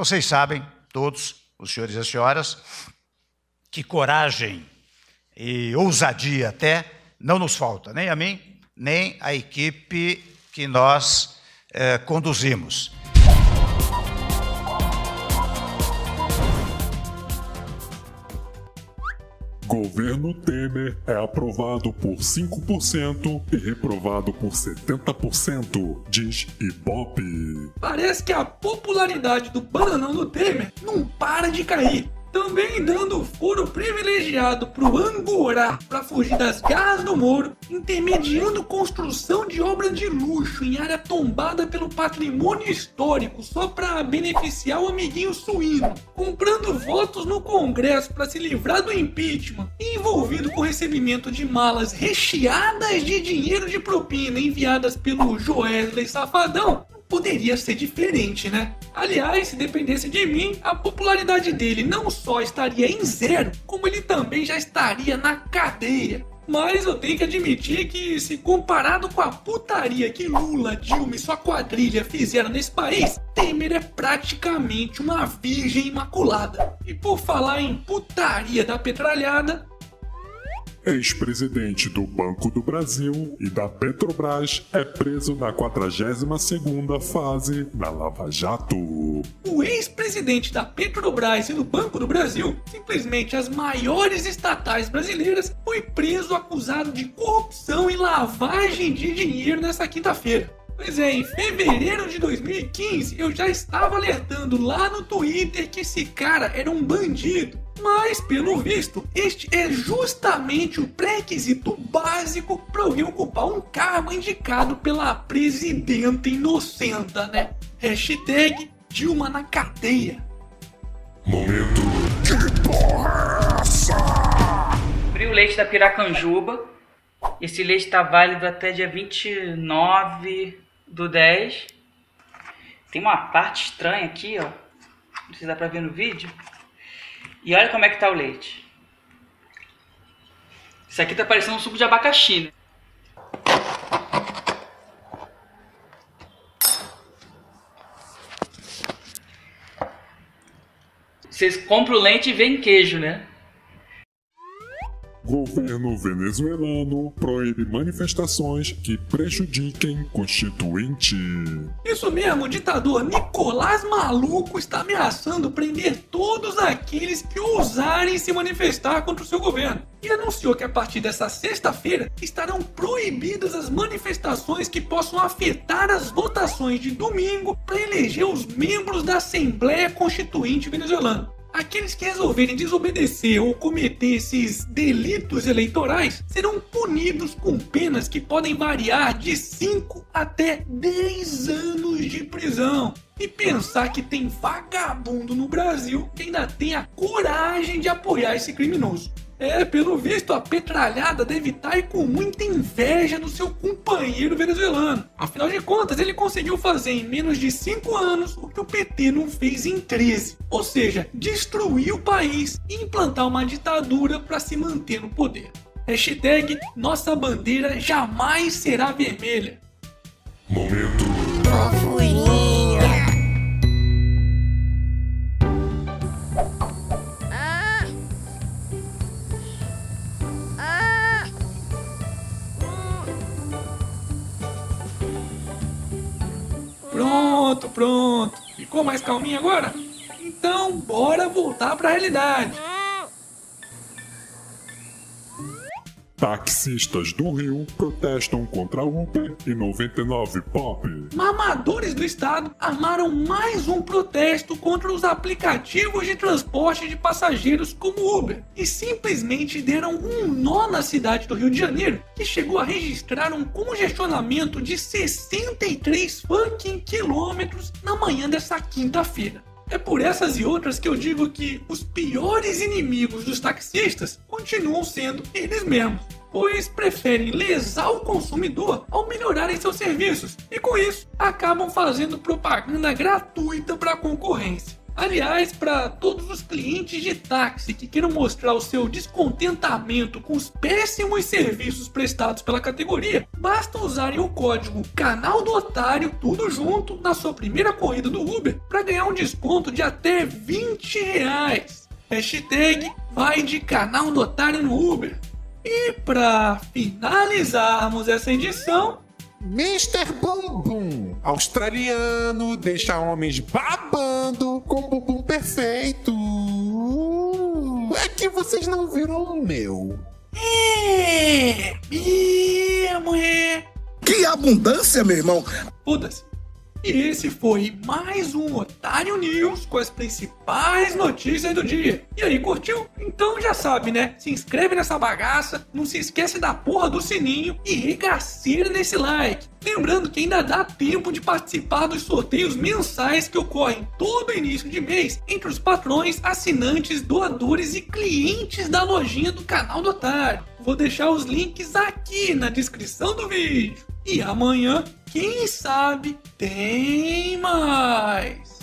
Vocês sabem, todos, os senhores e as senhoras, que coragem e ousadia até não nos falta, nem a mim, nem a equipe que nós eh, conduzimos. Governo Temer é aprovado por 5% e reprovado por 70%, diz Ibope. Parece que a popularidade do bananão do Temer não para de cair. Também dando foro privilegiado pro Angorá para fugir das garras do Moro, intermediando construção de obra de luxo em área tombada pelo patrimônio histórico só para beneficiar o amiguinho suíno, comprando votos no Congresso para se livrar do impeachment envolvido com recebimento de malas recheadas de dinheiro de propina enviadas pelo Joesley Safadão, poderia ser diferente, né? Aliás, se dependesse de mim, a popularidade dele não só estaria em zero, como ele também já estaria na cadeia. Mas eu tenho que admitir que, se comparado com a putaria que Lula, Dilma e sua quadrilha fizeram nesse país, Temer é praticamente uma virgem imaculada. E por falar em putaria da petralhada, Ex-presidente do Banco do Brasil e da Petrobras é preso na 42ª fase da Lava Jato. O ex-presidente da Petrobras e do Banco do Brasil, simplesmente as maiores estatais brasileiras, foi preso acusado de corrupção e lavagem de dinheiro nesta quinta-feira. Pois é, em fevereiro de 2015 eu já estava alertando lá no Twitter que esse cara era um bandido. Mas, pelo visto, este é justamente o pré-requisito básico para alguém ocupar um cargo indicado pela presidenta inocenta, né? Hashtag Dilma na cadeia. Momento. Que porra é essa? Frio leite da Piracanjuba. Esse leite está válido até dia 29 do 10. Tem uma parte estranha aqui, ó. Não sei se dá pra ver no vídeo. E olha como é que tá o leite. Isso aqui tá parecendo um suco de abacaxi, né? Vocês compram o leite e vem queijo, né? Governo venezuelano proíbe manifestações que prejudiquem constituinte. Isso mesmo, o ditador Nicolás Maluco está ameaçando prender todos aqueles que ousarem se manifestar contra o seu governo. E anunciou que a partir dessa sexta-feira estarão proibidas as manifestações que possam afetar as votações de domingo para eleger os membros da Assembleia Constituinte venezuelana. Aqueles que resolverem desobedecer ou cometer esses delitos eleitorais serão punidos com penas que podem variar de 5 até 10 anos de prisão. E pensar que tem vagabundo no Brasil que ainda tem a coragem de apoiar esse criminoso. É, pelo visto, a petralhada deve estar com muita inveja do seu companheiro venezuelano. Afinal de contas, ele conseguiu fazer em menos de 5 anos o que o PT não fez em 13. Ou seja, destruir o país e implantar uma ditadura para se manter no poder. Hashtag nossa bandeira jamais será vermelha. Momento. Pronto, pronto. Ficou mais calminho agora? Então, bora voltar para a realidade. Taxistas do Rio protestam contra Uber e 99 Pop. Mamadores do estado armaram mais um protesto contra os aplicativos de transporte de passageiros como Uber e simplesmente deram um nó na cidade do Rio de Janeiro, que chegou a registrar um congestionamento de 63 fucking quilômetros na manhã dessa quinta-feira. É por essas e outras que eu digo que os piores inimigos dos taxistas continuam sendo eles mesmos, pois preferem lesar o consumidor ao melhorarem seus serviços e com isso acabam fazendo propaganda gratuita para a concorrência. Aliás, para todos os clientes de táxi que queiram mostrar o seu descontentamento com os péssimos serviços prestados pela categoria, basta usarem o código Canal do Otário, tudo junto, na sua primeira corrida do Uber, para ganhar um desconto de até 20 reais. Hashtag vai de Canal do Otário no Uber. E para finalizarmos essa edição, Mr. Bumbum, australiano, deixa homens babando com bumbum perfeito. É que vocês não viram o meu. é minha mulher. Que abundância, meu irmão! Foda-se. E esse foi mais um Otário News com as principais notícias do dia. E aí, curtiu? Então já sabe, né? Se inscreve nessa bagaça, não se esquece da porra do sininho e regaceira nesse like. Lembrando que ainda dá tempo de participar dos sorteios mensais que ocorrem todo início de mês entre os patrões, assinantes, doadores e clientes da lojinha do canal do Otário. Vou deixar os links aqui na descrição do vídeo. E amanhã, quem sabe, tem mais!